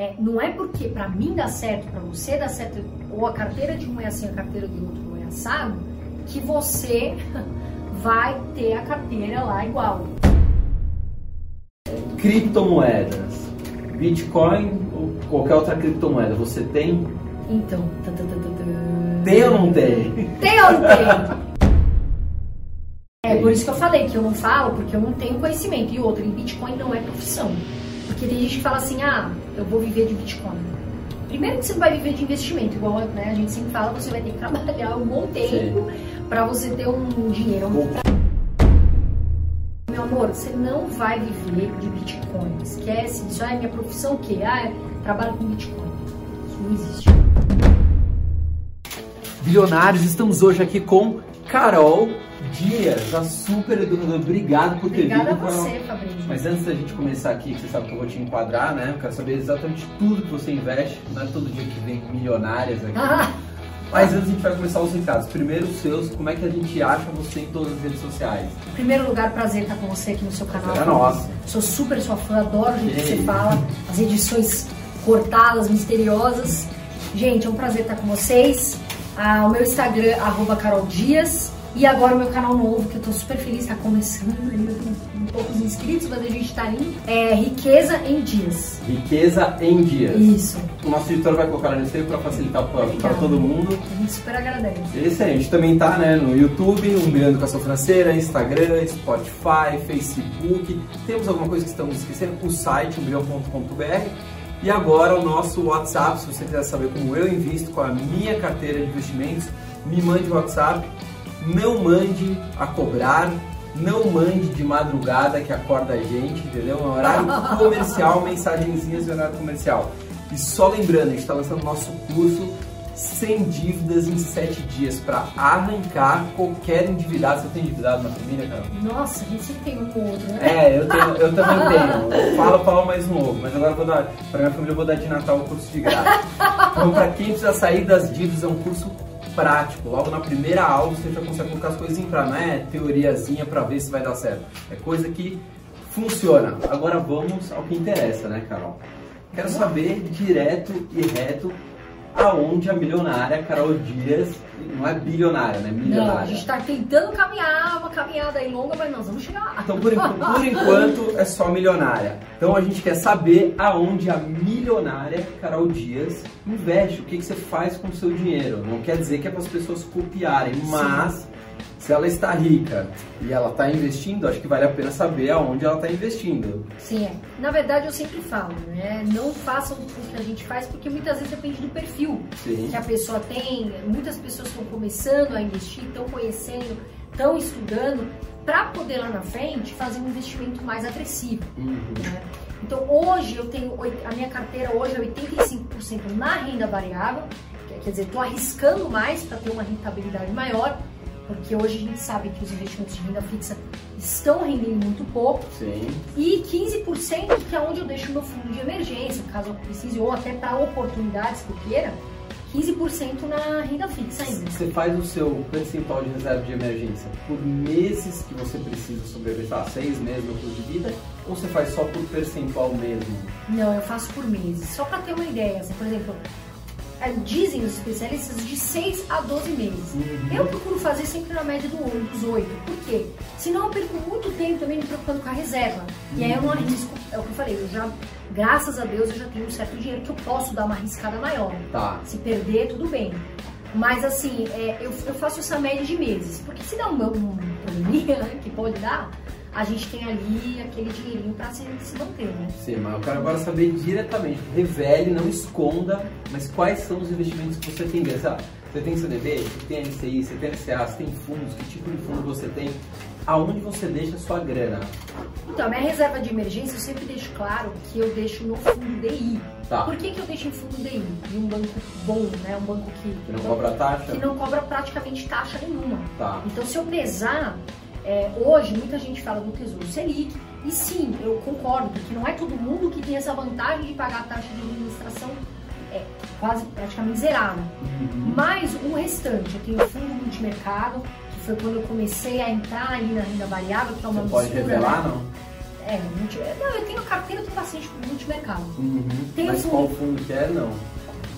É, não é porque para mim dá certo, para você dá certo, ou a carteira de um é assim, a carteira de outro não é assado, que você vai ter a carteira lá igual. Criptomoedas. Bitcoin ou qualquer outra criptomoeda, você tem? Então, tem ou não tem? Tem ou não tem? É por isso que eu falei que eu não falo, porque eu não tenho conhecimento. E outro, em Bitcoin não é profissão. Porque tem gente que fala assim, ah, eu vou viver de Bitcoin. Primeiro que você não vai viver de investimento, igual né, a gente sempre fala, você vai ter que trabalhar um bom tempo para você ter um dinheiro. Meu amor, você não vai viver de Bitcoin. Esquece, isso é minha profissão o quê? Ah, é, trabalho com Bitcoin. Isso não existe. Bilionários, estamos hoje aqui com Carol Dias, a super educadora. Obrigado por ter Obrigada vindo. a você, Fabrício. Mas antes da gente começar aqui, que você sabe que eu vou te enquadrar, né? Eu quero saber exatamente tudo que você investe. Não é todo dia que vem milionárias aqui. Ah, Mas antes a gente vai começar os recados. Primeiro os seus, como é que a gente acha você em todas as redes sociais? em primeiro lugar, prazer estar com você aqui no seu canal. É nosso. Sou super sua fã, adoro o jeito Que você fala, as edições cortadas, misteriosas. Gente, é um prazer estar com vocês. Ah, o meu Instagram, arroba Carol Dias. E agora o meu canal novo, que eu tô super feliz, tá começando ainda com poucos inscritos, mas a gente tá indo. É Riqueza em Dias. Riqueza em dias. Isso. O nosso editor vai colocar no Instagram para facilitar para todo mundo. A gente super agradece. Esse aí, a gente também tá né, no YouTube, Um Bilhão Educação Financeira, Instagram, Spotify, Facebook. Temos alguma coisa que estamos esquecendo? O site, umbilhão.com.br. E agora o nosso WhatsApp, se você quiser saber como eu invisto com a minha carteira de investimentos, me mande o WhatsApp. Não mande a cobrar, não mande de madrugada que acorda a gente, entendeu? É um horário comercial, mensagenzinhas de horário comercial. E só lembrando, a gente está lançando nosso curso sem dívidas em 7 dias para arrancar qualquer endividado. Você tem endividado na família, cara? Nossa, a gente tem um ou outro, né? É, eu, tenho, eu também tenho. Falo, falo mais um ovo, mas agora eu vou dar, pra minha família eu vou dar de Natal o curso de graça. Então, pra quem precisa sair das dívidas, é um curso prático. Logo na primeira aula você já consegue colocar as coisas em pra, não é teoriazinha pra ver se vai dar certo. É coisa que funciona. Agora vamos ao que interessa, né, Carol? Quero saber direto e reto aonde a milionária Carol Dias, não é bilionária, né? Não, Milionária. a gente tá tentando caminhar, uma caminhada aí longa, mas nós vamos chegar lá. Então, por, por enquanto, é só milionária. Então, a gente quer saber aonde a milionária Carol Dias investe, o que, que você faz com o seu dinheiro. Não quer dizer que é para as pessoas copiarem, mas se ela está rica e ela está investindo, acho que vale a pena saber aonde ela está investindo. Sim, é. Na verdade, eu sempre falo, né? Não façam o que a gente faz, porque muitas vezes depende do perfil Sim. que a pessoa tem. Muitas pessoas estão começando a investir, estão conhecendo, estão estudando, para poder lá na frente fazer um investimento mais agressivo. Uhum. né? Então, hoje eu tenho, a minha carteira hoje é 85% na renda variável, que- quer dizer, estou arriscando mais para ter uma rentabilidade maior, porque hoje a gente sabe que os investimentos de renda fixa estão rendendo muito pouco, Sim. e 15% que é onde eu deixo meu fundo de emergência, caso eu precise, ou até para oportunidades que eu queira, 15% na renda fixa ainda. Você faz o seu percentual de reserva de emergência por meses que você precisa sobreviver, lá, seis meses no custo de vida, ou você faz só por percentual mesmo? Não, eu faço por meses. Só para ter uma ideia, assim, por exemplo, dizem os especialistas de 6 a 12 meses. Uhum. Eu procuro fazer sempre na média do, dos 8. Por quê? Senão eu perco muito tempo também me preocupando com a reserva. E aí eu não arrisco, é o que eu falei, eu já, graças a Deus, eu já tenho um certo dinheiro que eu posso dar uma arriscada maior. Tá. Se perder, tudo bem. Mas assim, é, eu, eu faço essa média de meses. Porque se dá um, um probleminha, né, que pode dar, a gente tem ali aquele dinheirinho pra se, se manter, né? Sim, mas eu quero agora saber diretamente, revele, não esconda, mas quais são os investimentos que você tem? Sabe? Você tem CDB, você tem LCI, você tem LCA, você tem fundos, que tipo de fundo você tem? Aonde você deixa a sua grana? Então, minha reserva de emergência, eu sempre deixo claro que eu deixo no fundo DI. Tá. Por que, que eu deixo em fundo DI? De um banco bom, né? Um banco que, Que não cobra taxa? que não cobra praticamente taxa nenhuma. Tá. Então, se eu pesar, é, hoje muita gente fala do Tesouro Selic, e sim, eu concordo, porque não é todo mundo que tem essa vantagem de pagar a taxa de administração é, quase praticamente zerada. Uhum. Mas o restante, eu tenho fundo multimercado, que foi quando eu comecei a entrar ali na renda variável, que é uma Você pode revelar, né? não? É, multi... não, eu tenho carteira, tenho bastante multimercado. Uhum. Tem Mas um- qual fundo que é? Não.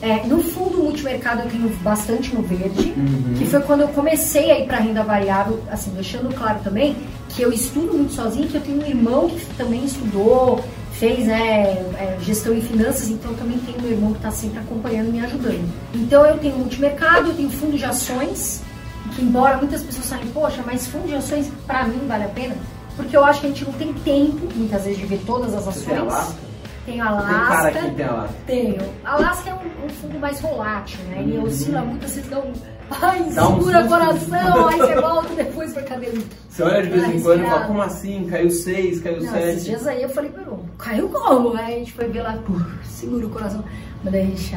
É, no fundo multimercado eu tenho bastante no verde, Uhum. que foi quando eu comecei a ir para renda variável, assim, deixando claro também que eu estudo muito sozinho, que eu tenho um irmão que também estudou, fez né, é, gestão em finanças, então eu também tenho um irmão que está sempre acompanhando e me ajudando. Então eu tenho multimercado, eu tenho fundo de ações, que embora muitas pessoas falem, poxa, mas fundo de ações para mim vale a pena, porque eu acho que a gente não tem tempo, muitas vezes, de ver todas as ações. Tem Alasca? Tenho Tem cara Alasca. que tem Alasca. Tenho. Alasca é um, um fundo mais volátil, né? Ele Uhum. oscila muito, vocês dão. Ai, Dá um segura susto. coração, aí você volta depois pra cadeira. Você olha de vez em quando e fala, como assim? Caiu 6, caiu Não, esses 7. dias aí eu falei, Peru, caiu como? Aí a gente foi ver lá, segura o coração. Mas daí a gente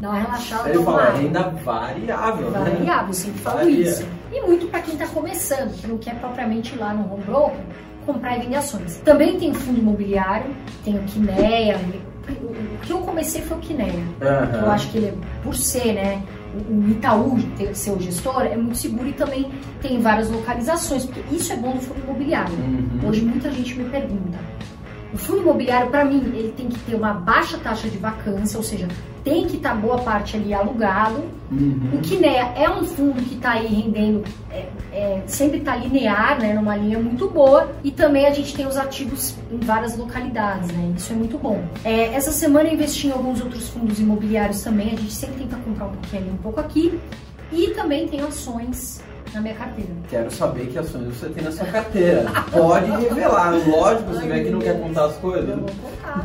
dá uma relaxada. Ele fala, renda variável, né? variável, eu sempre falo Varia. isso. E muito para quem está começando, que não quer propriamente ir lá no home broker comprar e vender ações. Também tem fundo imobiliário, tem o Kinea. O que eu comecei foi o Kinea. Aham. Eu acho que ele, por ser, né, o Itaú ter, ser o gestor, é muito seguro e também tem várias localizações, porque isso é bom no fundo imobiliário. Uhum. Hoje muita gente me pergunta. O fundo imobiliário, para mim, ele tem que ter uma baixa taxa de vacância, ou seja, tem que estar boa parte ali alugado. Uhum. O Kinea é um fundo que está aí rendendo, é, é, sempre está linear, né, numa linha muito boa. E também a gente tem os ativos em várias localidades, né? Isso é muito bom. É, essa semana eu investi em alguns outros fundos imobiliários também. A gente sempre tenta comprar um pouquinho ali, um pouco aqui. E também tem ações na minha carteira. Quero saber que ações você tem na sua carteira. Pode revelar. Lógico, você vê que não quer contar as coisas. Eu vou contar.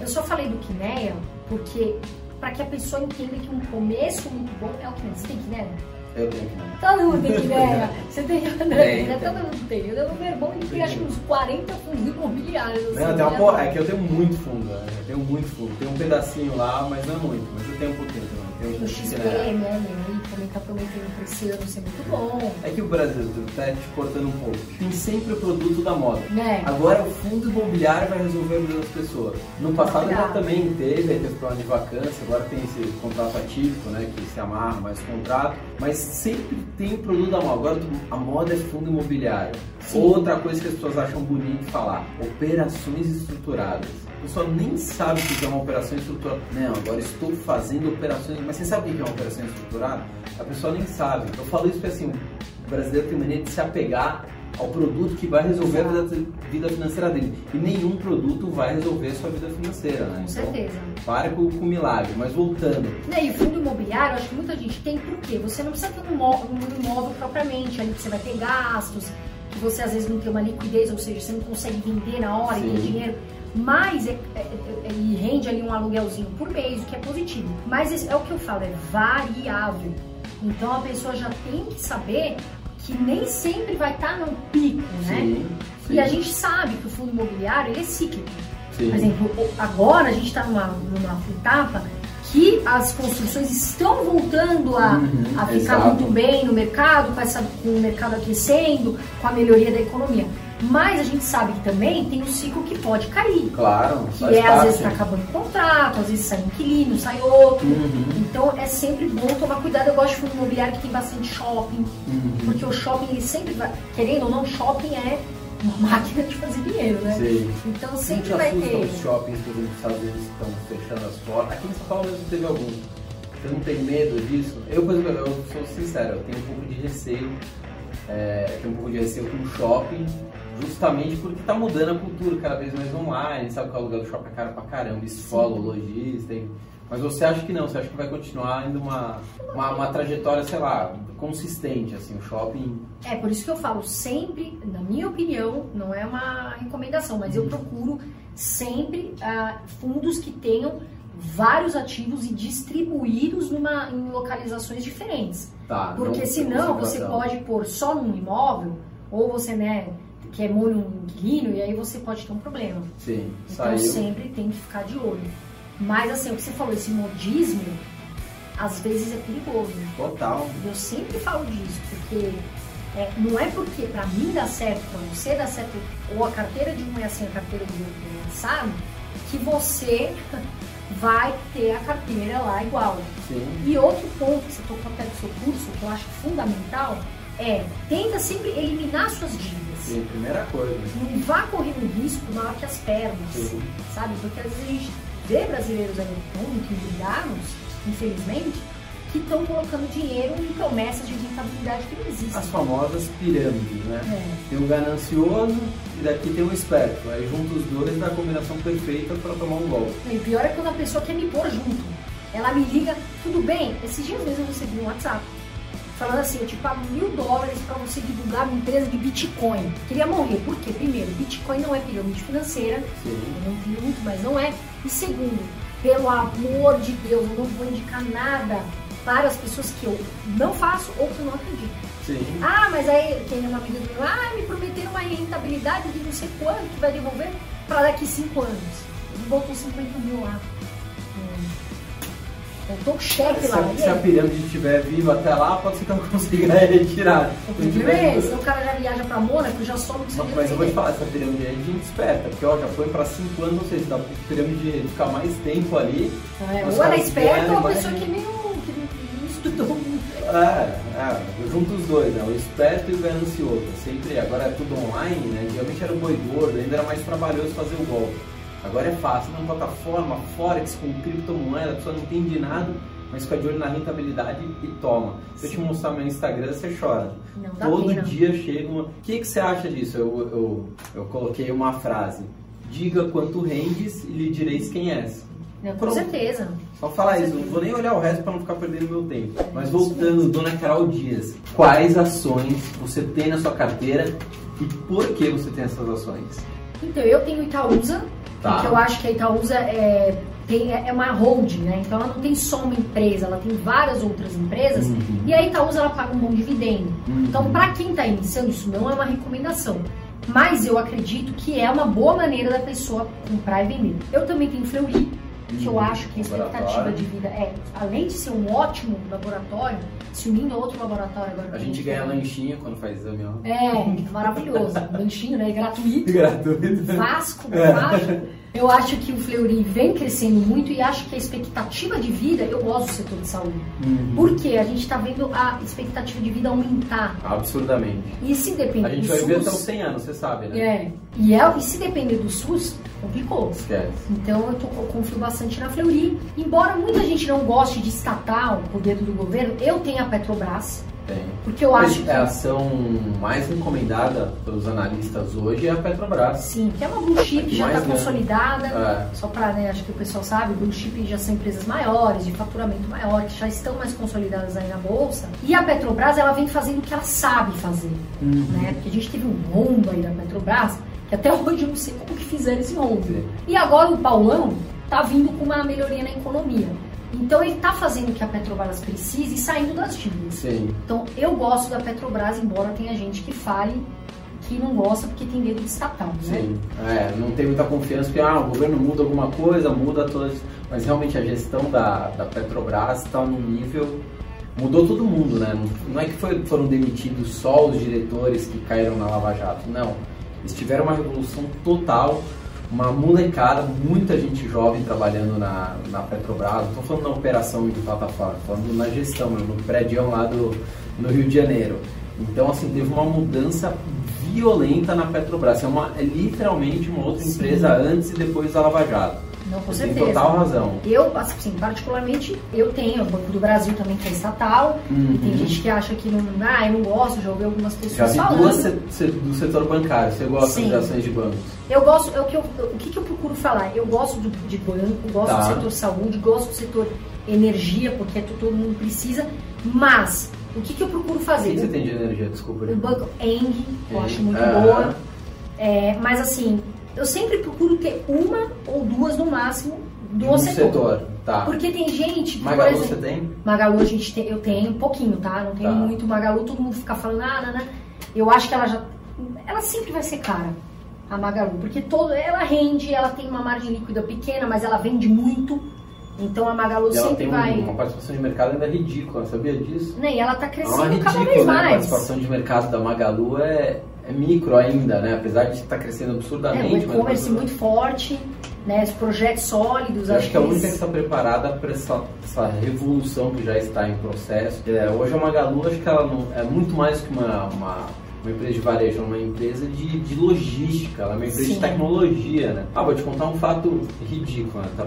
Eu só falei do Kinea porque para que a pessoa entenda que um começo muito bom é o Kinea. Você tem Kinea? Eu tenho não. Todo mundo tem Kinea. Você tem André, né? Todo mundo tem. O meu irmão ele tem acho que uns 40 fundos imobiliários. assim, Não, tem uma né? porra, é que eu tenho muito fundo, né? Eu tenho muito fundo. Tem um pedacinho lá, mas não é muito. Mas eu tenho um pouquinho um O XP, né? né? Ele também tá prometendo pra esse ano ser muito bom. É que o Brasil, tá te cortando um pouco, tem sempre o produto da moda. Né? Agora o fundo imobiliário vai resolver a vida das pessoas. No passado já também teve, aí teve problema de vacância, agora tem esse contrato atípico, né? Que se amarra mais contrato, mas sempre tem o produto da moda. Agora a moda é fundo imobiliário. Sim. Outra coisa que as pessoas acham bonito falar, operações estruturadas. Pessoa nem sabe o que é uma operação estruturada. Não, agora estou fazendo operações. Mas você sabe o que é uma operação estruturada? A pessoa nem sabe. Eu falo isso porque assim, o brasileiro tem mania de se apegar ao produto que vai resolver a vida, vida financeira dele. E nenhum produto vai resolver a sua vida financeira, né? Com certeza. Pare com, com milagre. Mas voltando, E o fundo imobiliário, acho que muita gente tem por quê? Você não precisa ter um imó- um imóvel propriamente, ali que você vai ter gastos, que você às vezes não tem uma liquidez, ou seja, você não consegue vender na hora e ter dinheiro. Mas é, é- é- e rende ali um aluguelzinho por mês, o que é positivo. Mas é o que eu falo, é variável. Então a pessoa já tem que saber que nem sempre vai estar num pico, né? sim, sim, E a gente sabe que o fundo imobiliário ele é cíclico. sim. Por exemplo, agora a gente está numa, numa etapa que as construções estão voltando a, Uhum, a ficar exato. muito bem no mercado, com, essa, com o mercado aquecendo, com a melhoria da economia. Mas a gente sabe que também tem um ciclo que pode cair. Claro, Que é, às parte. vezes, está acabando o contrato, às vezes sai um inquilino, sai outro. Uhum, Então é sempre bom tomar cuidado. Eu gosto de fundo imobiliário que tem bastante shopping, uhum. porque o shopping ele sempre vai, querendo ou não, shopping é uma máquina de fazer dinheiro, né? Sim. Então sempre vai ter. os shoppings, por exemplo, os Estados Unidos estão fechando as portas. Aqui em São Paulo mesmo teve algum. Você não tem medo disso? Eu, por exemplo, eu sou sincero, eu tenho um pouco de receio. É, tenho um pouco de receio com o shopping, justamente porque está mudando a cultura cada vez mais online. Sabe que o aluguel do shopping é caro pra caramba, escola, lojista. Mas você acha que não? Você acha que vai continuar indo uma, uma, uma trajetória, sei lá, consistente, assim, o shopping... É, por isso que eu falo sempre, na minha opinião, não é uma recomendação, mas eu procuro sempre ah, fundos que tenham vários ativos e distribuídos numa, em localizações diferentes. Tá, Porque não senão você pode pôr só num imóvel, ou você, né, que é monoinquilino, e aí você pode ter um problema. Sim, Então saiu. sempre tem que ficar de olho. Mas assim, o que você falou, esse modismo, às vezes é perigoso. Total. Eu sempre falo disso, porque é, não é porque pra mim dá certo, pra você dá certo, ou a carteira de um é assim, a carteira do outro é assado, que você vai ter a carteira lá igual. Sim. E outro ponto que você tocou até do seu curso, que eu acho fundamental, é tenta sempre eliminar suas dívidas. Sim, primeira coisa. Não vá correr um risco maior que as pernas, Sim. sabe? Porque às vezes a gente vê brasileiros aí no mundo, que endividados, infelizmente, que estão colocando dinheiro em promessas de rentabilidade que não existem. As famosas pirâmides, né? É. Tem o ganancioso e daqui tem o esperto. Aí junto os dois dá a combinação perfeita para tomar um golpe. E pior é quando a pessoa quer me pôr junto. Ela me liga, tudo bem? Esses dias mesmo eu recebi um WhatsApp falando assim, eu te pago mil dólares para você divulgar uma empresa de Bitcoin. Queria morrer. Por quê? Primeiro, Bitcoin não é pirâmide financeira. Sim. Eu não vi muito, mas não é. E segundo, pelo amor de Deus, eu não vou indicar nada para as pessoas que eu não faço ou que eu não acredito. Sim. Ah, mas aí tem uma amiga do meu, ah, me prometeram uma rentabilidade de não sei quanto que vai devolver para daqui cinco anos. Ele botou 50 mil lá. O cheque Se lá. a, se a pirâmide estiver viva até lá, pode ser que ela consiga retirar. O Se problema é esse, o cara já viaja pra Mônaco, já some do seu Mas eu vou te falar, essa pirâmide aí é gente esperta, porque ó, já foi para 5 anos, não sei se dá pra pirâmide ficar mais tempo ali. É, ou ela é esperta ou a pessoa que meio que não estudou muito. É, é, eu junto os dois, né? O esperto e o ganancioso. Sempre, agora é tudo online, né? Antigamente era o boi gordo, ainda era mais trabalhoso fazer o golpe. Agora é fácil, numa plataforma, Forex com criptomoeda, a pessoa não entende nada, mas fica de olho na rentabilidade e toma. Se eu te mostrar meu Instagram, você chora. Não Todo pena. dia chega uma. O que, que você acha disso? Eu, eu, eu coloquei uma frase. Diga quanto rendes e lhe direis quem és. Não, com Pronto. certeza. Só falar isso, não vou nem olhar o resto para não ficar perdendo meu tempo. Mas voltando, Dona Carol Dias, quais ações você tem na sua carteira e por que você tem essas ações? Então, eu tenho Itaúsa, Tá. porque eu acho que a Itaúsa é, tem, é uma holding, né? Então ela não tem só uma empresa, ela tem várias outras empresas. Uhum. E a Itaúsa ela paga um bom dividendo. Uhum. Então, para quem está iniciando, isso não é uma recomendação. Mas eu acredito que é uma boa maneira da pessoa comprar e vender. Eu também tenho Fleury, que eu acho que a expectativa de vida é, além de ser um ótimo laboratório, se unindo a outro laboratório agora. A gente ganha lanchinho quando faz exame, ó. É, maravilhoso. Lanchinho, né? Gratuito. Gratuito. Vasco, É. Eu acho que o Fleury vem crescendo muito e acho que a expectativa de vida, eu gosto do setor de saúde. Uhum. Porque a gente está vendo a expectativa de vida aumentar. Absurdamente. E se depender A gente do vai ver até os SUS. 100 anos, você sabe, né? É. E, é, e se depender do SUS, complicou. Esquece. Então eu, tô, eu confio bastante na Fleury. Embora muita gente não goste de estatal por dentro do governo, eu tenho a Petrobras. Tem. Porque eu acho que. A ação mais encomendada pelos analistas hoje é a Petrobras. Sim, que é uma blue chip, que já está consolidada. É. Só para, né, acho que o pessoal sabe, blue chip já são empresas maiores, de faturamento maior, que já estão mais consolidadas aí na bolsa. E a Petrobras, ela vem fazendo o que ela sabe fazer, Uhum. né? Porque a gente teve um rombo aí da Petrobras, que até hoje eu não sei como que fizeram esse rombo. E agora o Paulão tá vindo com uma melhoria na economia. Então ele tá fazendo o que a Petrobras precisa e saindo das dívidas. Sim. Então eu gosto da Petrobras, embora tenha gente que fale que não gosta porque tem medo de estatal, né? Sim, é, não tem muita confiança que ah, o governo muda alguma coisa, muda todas. Mas realmente a gestão da, da Petrobras está num nível. Mudou todo mundo, né? Não, não é que foi- foram demitidos só os diretores que caíram na Lava Jato, não. Eles tiveram uma revolução total, uma molecada, muita gente jovem trabalhando na, na Petrobras. Não estou falando na operação e do plataforma, estou falando na gestão, no prédio lá do, no Rio de Janeiro. Então, assim, teve uma mudança violenta na Petrobras. É, uma, é literalmente uma outra Sim. empresa antes e depois da Lava Jato. Não, com Você tem certeza. total razão. Eu, assim, particularmente, eu tenho o Banco do Brasil também que é estatal, Uhum. e tem gente que acha que não, ah, eu não gosto, já ouvi algumas Já pessoas vi falando. duas do setor bancário. Você gosta Sim. de ações de bancos? Eu gosto, é o que eu, o que, que eu procuro falar? Eu gosto do, de banco, gosto Tá. do setor saúde, gosto do setor energia, porque é que todo mundo precisa, mas o que, que eu procuro O fazer? que que você tem de energia? Desculpa. O banco Eng, eu acho muito aham. boa. É, mas assim, eu sempre procuro ter uma ou duas no máximo do um setor. setor. Tá. Porque tem gente que, Magalu por você exemplo, tem? Magalu a gente tem, eu tenho um pouquinho, tá? Não tenho Tá. muito Magalu, todo mundo fica falando, ah, não. Eu acho que ela já. Ela sempre vai ser cara, a Magalu, porque todo, ela rende, ela tem uma margem líquida pequena, mas ela vende muito. Então a Magalu E ela sempre tem um- vai. uma participação de mercado ainda ridícula, sabia disso? Né? E ela tá É crescendo cada ridícula, vez né? A mais. participação de mercado da Magalu é, é micro ainda, né? Apesar de estar crescendo É, absurdamente. o mas e-commerce a muito forte, né? Os projetos sólidos. Eu acho que a única que está preparada para essa, essa revolução que já está em processo. É, hoje a Magalu, acho que ela não, é muito mais que uma, uma, uma empresa de varejo, é uma empresa de, de logística, ela é uma empresa Sim. de tecnologia, né? Ah, vou te contar um fato ridículo, né? Tá-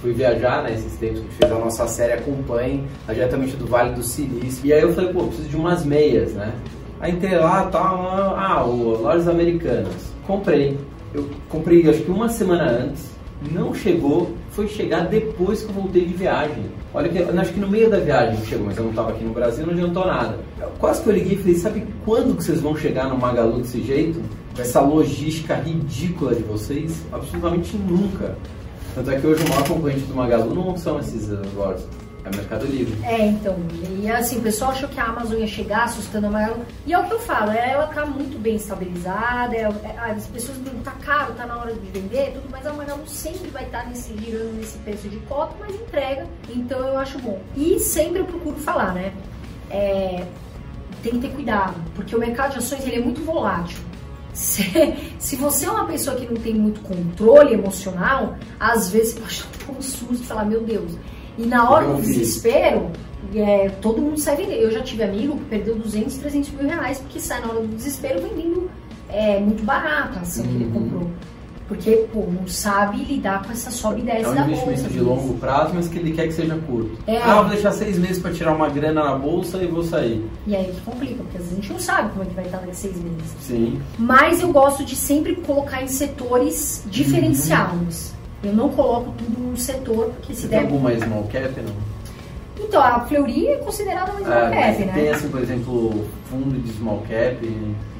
Fui viajar, né, esses tempos que a gente fez a nossa série Acompanhe, diretamente do Vale do Silício. E aí eu falei, pô, preciso de umas meias, né? Aí entrei lá, tal, ah, o Lojas Americanas. Comprei. Eu comprei acho que uma semana antes, não chegou, foi chegar depois que eu voltei de viagem. Olha que acho que no meio da viagem chegou, mas eu não estava aqui no Brasil, não adiantou nada. Quase que eu liguei e falei, sabe quando que vocês vão chegar no Magalu desse jeito? Essa logística ridícula de vocês? Absolutamente nunca. Tanto é que hoje o maior concorrente do Magalu não são esses lojas, é Mercado Livre. É, então, e assim, o pessoal achou que a Amazon ia chegar assustando a Magalu. E é o que eu falo, é, ela tá muito bem estabilizada, é, é, as pessoas dizem, tá caro, tá na hora de vender, tudo, mas a Magalu sempre vai estar nesse, girando nesse preço de cota, mas entrega, então eu acho bom. E sempre eu procuro falar, né? É, tem que ter cuidado, porque o mercado de ações ele é muito volátil. Se, se você é uma pessoa que não tem muito controle emocional, às vezes você pode ter um susto e falar, meu Deus. E na hora do desespero, é, todo mundo sai vendendo. Eu já tive amigo que perdeu 200, 300 mil reais porque sai na hora do desespero vendendo é, muito barato a ação que ele Uhum. comprou. Porque, pô, não sabe lidar com essa sobe e desce É um da investimento bolsa. de às vezes. longo prazo, mas que ele quer que seja curto. É. Ah, vou deixar seis meses para tirar uma grana na bolsa e vou sair. E aí que complica, porque às vezes a gente não sabe como é que vai estar daqui seis meses. Sim. Mas eu gosto de sempre colocar em setores diferenciados. Eu não coloco tudo num setor, porque se Você tem alguma small cap, não? Então, a Fleury é considerada uma small Ah, cap, né? Tem assim, por exemplo, fundo de small cap,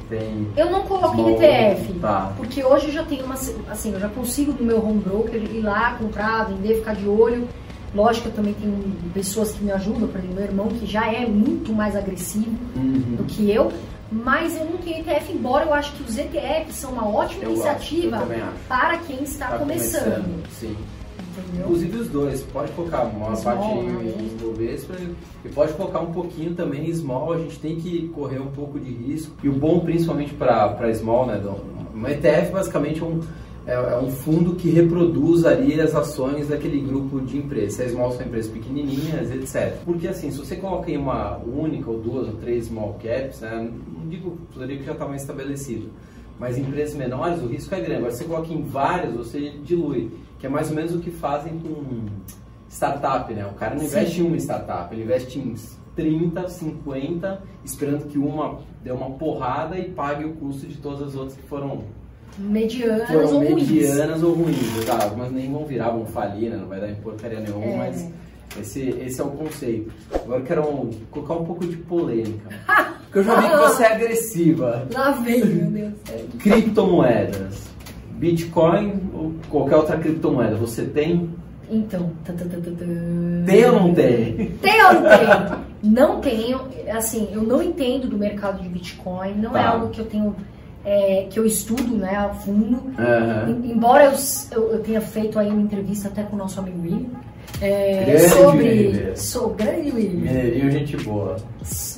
tem. Eu não coloco small- em ETF. Tá. Porque hoje eu já tenho uma. Assim, eu já consigo no meu home broker ir lá, comprar, vender, ficar de olho. Lógico que eu também tenho pessoas que me ajudam, por exemplo, meu irmão, que já é muito mais agressivo Uhum. do que eu. Mas eu não tenho ETF, embora eu acho que os ETFs são uma ótima Eu iniciativa acho. para quem está Tá começando. Sim. Entendeu? Inclusive os dois, pode colocar uma Small, parte né? em em Bovespa e pode colocar um pouquinho também em small, a gente tem que correr um pouco de risco. E o bom principalmente para small, né, do- um ETF basicamente é um, é, é um fundo que reproduz ali as ações daquele grupo de empresas. Se é small são empresas pequenininhas, etc. Porque assim, se você coloca em uma única ou duas ou três small caps, né, não digo que já está mais estabelecido, mas em empresas menores o risco é grande. Agora, se você coloca em várias, você dilui, que é mais ou menos o que fazem com startup, né? O cara não Sim. investe em uma startup, ele investe em 30, 50, esperando que uma dê uma porrada e pague o custo de todas as outras que foram, Medianas foram ou ruins. medianas ou ruins. Tá? Algumas nem vão virar, vão falir, né? Não vai dar em porcaria nenhuma, É. mas esse, esse é o conceito. Agora eu quero um- colocar um pouco de polêmica. Porque eu já vi que você é agressiva. Lá vem, meu Deus. É. Criptomoedas. Bitcoin ou qualquer outra criptomoeda, você tem? Então, tá, tá, tá, tá, tá. Tem ou não tem? Tem ou não tem? Não tenho, assim, eu não entendo do mercado de Bitcoin, não é algo que eu tenho, é, que eu estudo, né, a fundo. Em- Embora eu, eu- eu tenha feito aí uma entrevista até com o nosso amigo William, é, Grande sobre, William. sou grande William, Mineirinho, gente boa.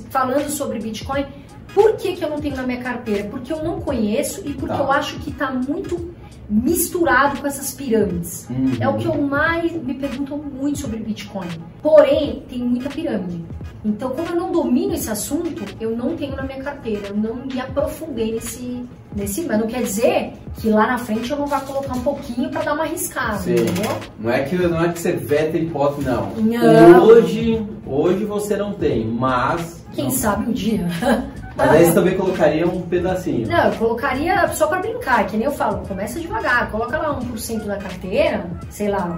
falando sobre Bitcoin. Por que, que eu não tenho na minha carteira? Porque eu não conheço e porque Tá. eu acho que está muito misturado com essas pirâmides. Uhum. É o que eu mais me perguntam muito sobre Bitcoin. Porém, tem muita pirâmide. Então, como eu não domino esse assunto, eu não tenho na minha carteira. Eu não me aprofundei nesse, nesse. Mas não quer dizer que lá na frente eu não vá colocar um pouquinho para dar uma arriscada, Sim. entendeu? Não é que não é que você veta hipótese, não. Não. Hoje, hoje você não tem, mas. Quem não- sabe um dia. Mas aí você também colocaria um pedacinho. Não, eu colocaria só pra brincar, que nem eu falo, começa devagar, coloca lá 1% da carteira, sei lá,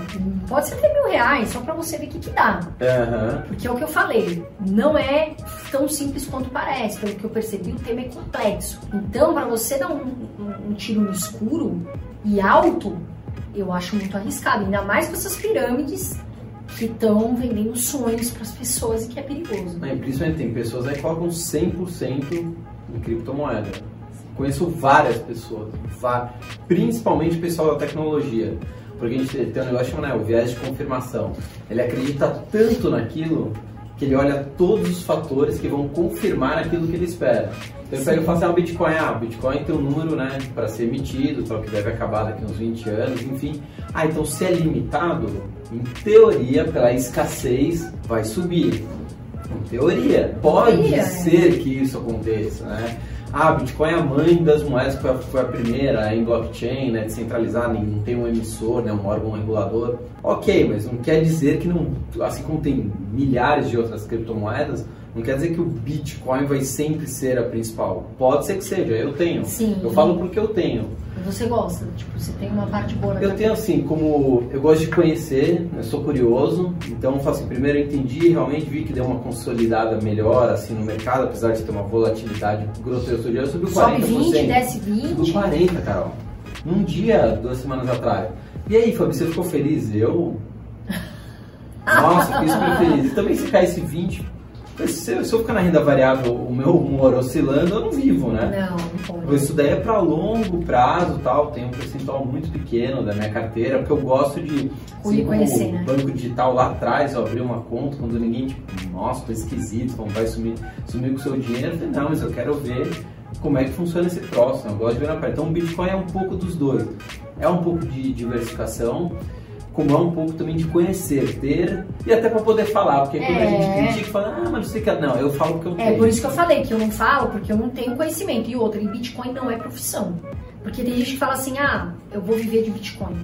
pode ser até mil reais, só pra você ver o que, que dá. Aham. Porque é o que eu falei, não é tão simples quanto parece. Pelo que eu percebi, o tema é complexo. Então, para você dar um, um- um tiro no escuro e alto, eu acho muito arriscado. Ainda mais com essas pirâmides que estão vendendo sonhos para as pessoas e que é perigoso. Não, e principalmente tem pessoas aí que colocam 100% em criptomoeda. Conheço várias pessoas, principalmente o pessoal da tecnologia. Porque a gente tem um negócio chamado né, o viés de confirmação. Ele acredita tanto naquilo que ele olha todos os fatores que vão confirmar aquilo que ele espera. Então ele pega e fala assim, ah, o Bitcoin, ah, o Bitcoin tem um número né, para ser emitido, tal, que deve acabar daqui uns 20 anos, enfim. Ah, então se é limitado, em teoria, pela escassez, vai subir. Em teoria, pode Teoria, é. ser que isso aconteça, né? ah, Bitcoin é a mãe das moedas, foi a, foi a primeira em blockchain, né, descentralizada, não tem um emissor, né, um órgão regulador. Ok, mas não quer dizer que não, assim como tem milhares de outras criptomoedas, não quer dizer que o Bitcoin vai sempre ser a principal. Pode ser que seja, eu tenho. Sim. Eu falo porque eu tenho. Você gosta? Tipo, você tem uma parte boa na Eu tenho assim, como eu gosto de conhecer, eu sou curioso, então assim, primeiro eu entendi, realmente vi que deu uma consolidada melhor assim no mercado, apesar de ter uma volatilidade grotesca do dia, subiu 40%. Sobe 20, desce 20. Subiu 40, Carol. Num dia, duas semanas atrás. E aí, Fabi, você ficou feliz? Eu. Nossa, fiquei super feliz. E também se caísse 20, se eu, se eu ficar na renda variável, o meu humor oscilando, eu não vivo, né? Não, não pode. Isso daí é para longo prazo tal, tem um percentual muito pequeno da minha carteira, porque eu gosto de. Assim, conhecer, né? banco digital lá atrás, eu abri uma conta quando ninguém, tipo, nossa, tô esquisito, como vai sumir, sumir com o seu dinheiro. Eu falei, não, mas eu quero ver como é que funciona esse troço, eu gosto de ver na perto. Então o Bitcoin é um pouco dos dois. É um pouco de diversificação é um pouco também de conhecer, ter e até para poder falar, porque quando é. a gente é. critica, fala, ah, mas não sei que não, eu falo porque eu tenho. É por isso que eu falei que eu não falo porque eu não tenho conhecimento e outra, e Bitcoin não é profissão, porque tem gente que fala assim, ah, eu vou viver de Bitcoin.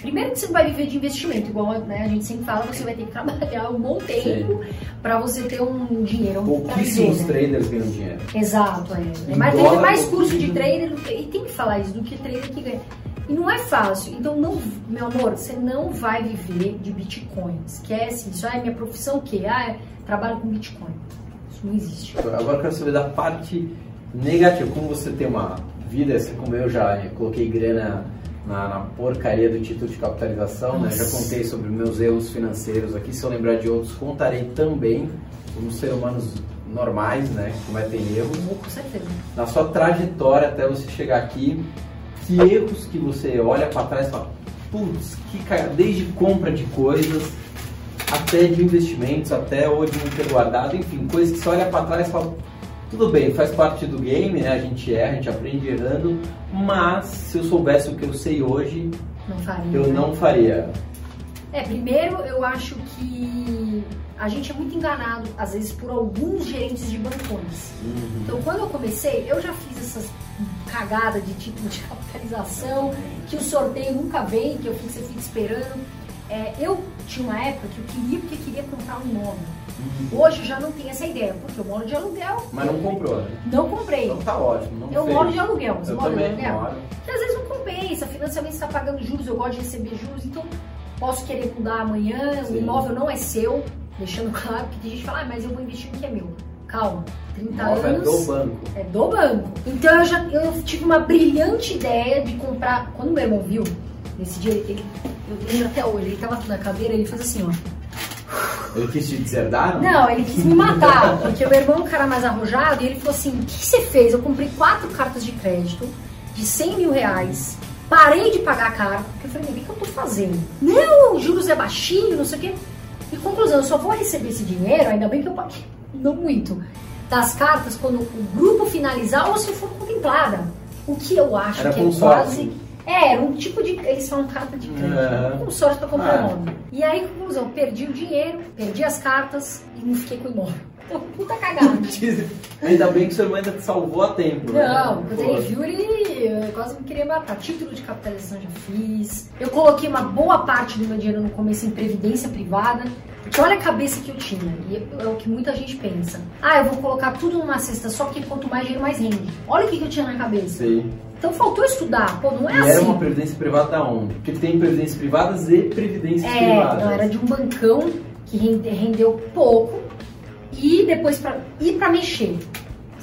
Primeiro que você não vai viver de investimento, igual né, a gente sempre fala, você vai ter que trabalhar um bom tempo para você ter um dinheiro. Pouquíssimos né? traders ganham dinheiro. Exato, é. Mas tem mais curso de trader, e tem que falar isso, do que trader que ganha. E não é fácil. Então, não, meu amor, você não vai viver de Bitcoin. Esquece isso. Ah, minha profissão o quê? Ah, é, trabalho com Bitcoin. Isso não existe. Agora eu quero saber da parte negativa. Como você tem uma vida, assim como eu já coloquei grana na, na porcaria do título de capitalização, né? Já contei sobre meus erros financeiros aqui. Se eu lembrar de outros, contarei também. Somos seres humanos normais, né? Que cometem erros. Com certeza. Na sua trajetória até você chegar aqui, que erros que você olha para trás e fala, putz, que cara, desde compra de coisas até de investimentos, até hoje não ter guardado, enfim, coisas que você olha para trás e fala, tudo bem, faz parte do game, né? A gente erra, a gente aprende errando, mas se eu soubesse o que eu sei hoje, não faria, eu né? não faria. É, primeiro eu acho que a gente é muito enganado, às vezes, por alguns gerentes de bancões. Uhum. Então, quando eu comecei, eu já fiz essas cagadas de tipo de capitalização, que o sorteio nunca vem, que eu fico, você fica esperando. É, eu tinha uma época que eu queria porque queria comprar um imóvel. Uhum. Hoje já não tenho essa ideia, porque eu moro de aluguel. Mas não comprou, né? Não comprei. Então tá ótimo. Não eu fez. moro de aluguel. Você eu mora também de aluguel? Moro. Porque às vezes não compensa, financiamento está pagando juros, eu gosto de receber juros, então posso querer mudar amanhã, Sim. o imóvel não é seu, deixando claro, porque tem gente que fala, ah, mas eu vou investir no que é meu. Calma, 30 Nova anos. É do banco. É do banco. Então eu já eu tive uma brilhante ideia de comprar. Quando meu irmão viu, nesse dia, ele, eu lembro até hoje, ele tava na cadeira ele fez assim, ó. Ele quis te deserdar? Não? não, ele quis me matar, porque o meu irmão é um cara mais arrojado e ele falou assim: o que você fez? Eu comprei quatro cartas de crédito de 100 mil reais, parei de pagar a carta, porque eu falei: o que, que eu tô fazendo? Não, juros é baixinho, não sei o quê. E conclusão, eu só vou receber esse dinheiro, ainda bem que eu paguei, não muito, das cartas quando o grupo finalizar ou se for contemplada. O que eu acho Era que é quase. É, era um tipo de. Eles falam carta de crédito. É. Consórcio para comprar é. nome. E aí, conclusão, perdi o dinheiro, perdi as cartas e não fiquei com o imóvel. Então, puta cagada. ainda bem que seu irmão ainda te salvou a tempo. Né? Não, quando ele viu, ele quase me queria matar. Título de capitalização já fiz. Eu coloquei uma boa parte do meu dinheiro no começo em previdência privada. Porque olha a cabeça que eu tinha, e é o que muita gente pensa. Ah, eu vou colocar tudo numa cesta só porque quanto mais dinheiro, mais rende. Olha o que, eu tinha na cabeça. Sim. Então faltou estudar, pô, não é e assim. era uma previdência privada da onde? Porque tem previdências privadas e previdências é, privadas. Não, era de um bancão que rendeu pouco e depois para ir para mexer.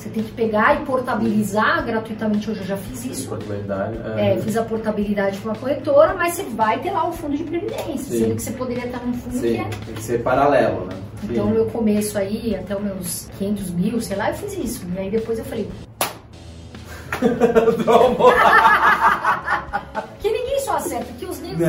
Você tem que pegar e portabilizar gratuitamente. Hoje eu já fiz isso. Portabilidade. É. é, fiz a portabilidade com uma corretora, mas você vai ter lá o fundo de previdência. Sim. Sendo que você poderia estar num fundo Sim. que é. Tem que ser paralelo, né? Então, no meu começo aí, até os meus 500 mil, sei lá, eu fiz isso. E aí depois eu falei. que ninguém só acerta, que os negros.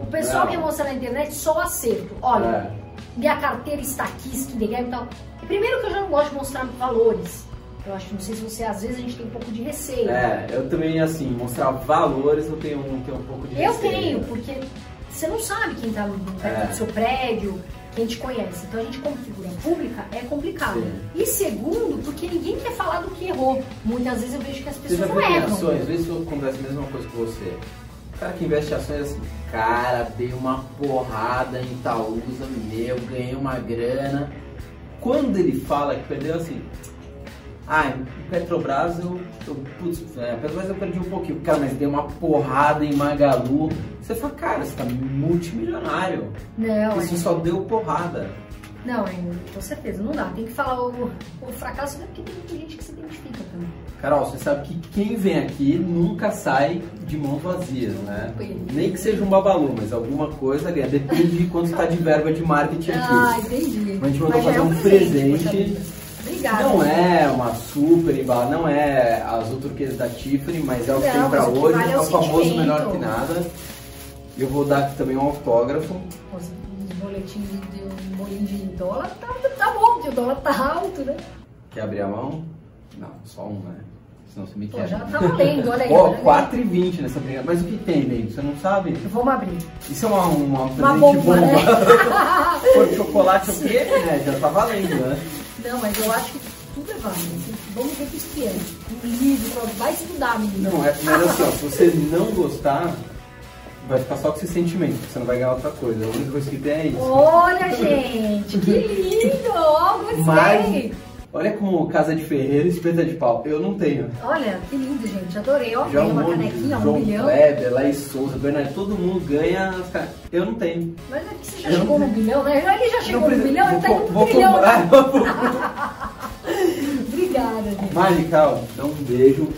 O pessoal não. me mostra na internet só acerto. Olha. É minha carteira está aqui, legal e tal. Primeiro que eu já não gosto de mostrar valores. Eu acho, não sei se você, às vezes a gente tem um pouco de receio. É, eu também, assim, mostrar valores eu tenho, tenho um pouco de eu receio. Eu tenho, porque você não sabe quem está perto é. do seu prédio. quem te conhece. Então a gente, como figura pública, é complicado. Sim. E segundo, porque ninguém quer falar do que errou. Muitas vezes eu vejo que as pessoas não erram. ações? Vê se acontece a mesma coisa com você. O cara que investe ações assim, cara, dei uma porrada em Itaúsa, meu, ganhei uma grana. Quando ele fala que perdeu assim, ah, Petrobras eu, eu putz, é, Petrobras eu perdi um pouquinho, cara, mas dei uma porrada em Magalu. Você fala, cara, você tá multimilionário. Não, Você é. só deu porrada. Não, é, com certeza, não dá. Tem que falar o, o fracasso, né? porque tem muita gente que se identifica também. Carol, você sabe que quem vem aqui nunca sai de mãos vazias, né? Nem que seja um babalu, mas alguma coisa ganha. Depende de quanto está de verba de marketing Ah, aqui. entendi. Mas a gente mandou Mas já fazer é um poxa presente. Não é uma super embala, não é azul turquesa da Tiffany, mas é o que tem pra mas o que hoje, vale é é o famoso sentimento. melhor que nada. Eu vou dar aqui também um autógrafo. Os, os boletins de um bolinho de dólar tá, tá bom, porque o dólar tá alto, né? Quer abrir a mão? Não, só um, né? Senão você me Pô, quer. já tá valendo, olha aí. Ó, olha aí. 4,20 nessa brincadeira. Mas o que tem, nego? Você não sabe? Vamos abrir. Isso é uma, uma, um Uma presente bomba, né? For de chocolate o quê? É, já tá valendo, né? Não, mas eu acho que tudo é válido. Vamos ver o que é. Um livro, vai estudar, menino. Não, é, mas assim, ó, se você não gostar, vai ficar só com esse sentimento, você não vai ganhar outra coisa. A única coisa que tem é isso. Olha, gente, que lindo! Ó, gostei! Mas, olha como casa de ferreiro e espeta de pau. Eu não tenho. Olha, que lindo, gente. Adorei. Ó, Já um uma canequinha, um João bilhão. Kleber, Laís Souza, Bernardo, todo mundo ganha. Eu não tenho. Mas é que você já Eu chegou não- no bilhão, né? Ele já chegou Não no preciso- bilhão, ele tá indo pro vou bilhão. Obrigada, gente. Marical, dá um beijo.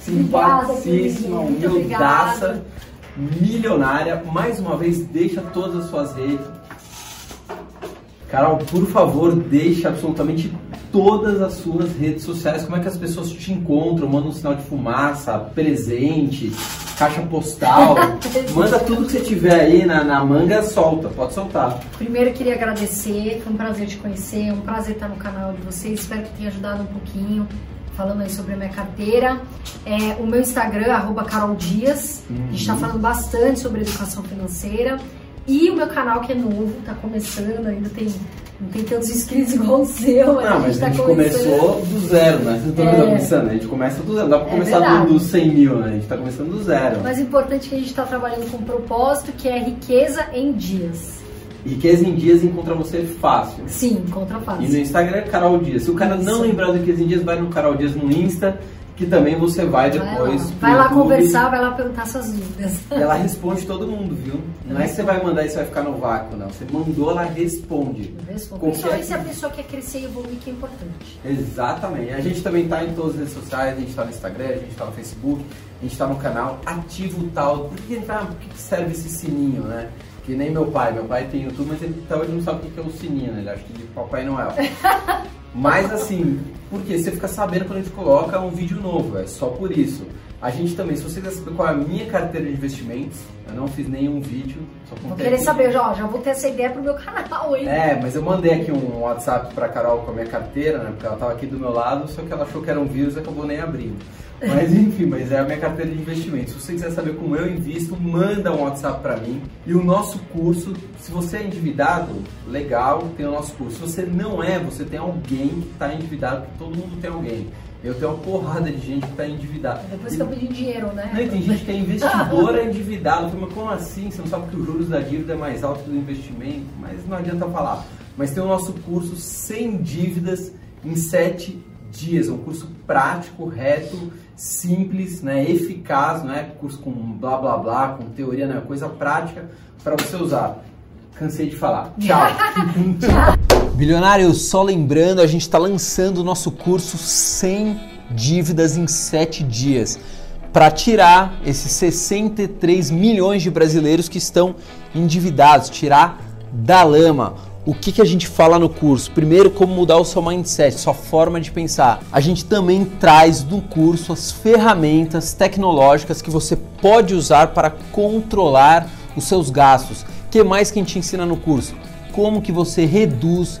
Simpaticíssima, humildaça, milionária. Mais uma vez, deixa todas as suas redes. Carol, por favor, deixe absolutamente todas as suas redes sociais. Como é que as pessoas te encontram? Manda um sinal de fumaça, presente, caixa postal. Manda tudo que você tiver aí na, na manga, solta. Pode soltar. Primeiro eu queria agradecer, foi um prazer te conhecer, um prazer estar no canal de vocês, espero que tenha ajudado um pouquinho, falando aí sobre a minha carteira. É, o meu Instagram, arroba Carol Dias, a gente está Uhum. falando bastante sobre educação financeira. E o meu canal que é novo, tá começando, ainda tem, não tem tantos inscritos igual o seu, Não, mas a tá gente começando. começou do zero, né? Vocês estão É. pensando, a gente começa do zero. Não dá pra É começar do, do 100 mil, né? A gente tá começando do zero. Mas o importante é que a gente está trabalhando com um propósito, que é riqueza em dias. Riqueza em Dias encontra você fácil. Sim, contra E no fácil. Instagram é Carol Dias. Se o cara não Isso. lembrar do Riqueza em Dias, vai no Carol Dias no Insta, que também você vai Vai lá, depois. vai lá conversar, vai lá perguntar suas dúvidas. Ela responde todo mundo, viu? Não é que você vai mandar e você vai ficar no vácuo, não. Você mandou, ela responde. Responde. Principalmente se a pessoa quer crescer e evoluir, que é importante. Exatamente. A gente também tá em todas as redes sociais, a gente tá no Instagram, a gente tá no Facebook, a gente tá no canal, ativa o tal. Por que, ah, por que serve esse sininho, né? Que nem meu pai. Meu pai tem YouTube, mas ele hoje não sabe o que é o sininho, né? Ele acha que é Papai Noel. Mas assim, porque você fica sabendo quando a gente coloca um vídeo novo, é só por isso. A gente também, se você quiser saber qual é a minha carteira de investimentos, eu não fiz nenhum vídeo, só Vou querer aqui. saber, já, já vou ter essa ideia pro meu canal, hein? É, mas eu mandei aqui um WhatsApp pra Carol com a minha carteira, né? Porque ela tava aqui do meu lado, só que ela achou que era um vírus e acabou nem abrindo. Mas enfim, mas é a minha carteira de investimentos. Se você quiser saber como eu invisto, manda um WhatsApp pra mim. E o nosso curso, se você é endividado, legal, tem o nosso curso. Se você não é, você tem alguém que está endividado, porque todo mundo tem alguém. Eu tenho uma porrada de gente que está endividada. Depois E- que eu pedi dinheiro, né? não, tem gente que é investidora endividada. Falei, mas como assim? Você não sabe que os juros da dívida é mais alto do investimento? Mas não adianta falar. Mas tem o nosso curso sem dívidas em sete dias. É um curso prático, reto, simples, né? eficaz, não é curso com blá blá blá, com teoria, não é coisa prática para você usar. Cansei de falar. Tchau. Bilionário, só lembrando, a gente está lançando o nosso curso sem dívidas em 7 dias para tirar esses 63 milhões de brasileiros que estão endividados, tirar da lama. O que, que a gente fala no curso? Primeiro, como mudar o seu mindset, sua forma de pensar. A gente também traz no curso as ferramentas tecnológicas que você pode usar para controlar os seus gastos. O que mais que a gente ensina no curso? Como que você reduz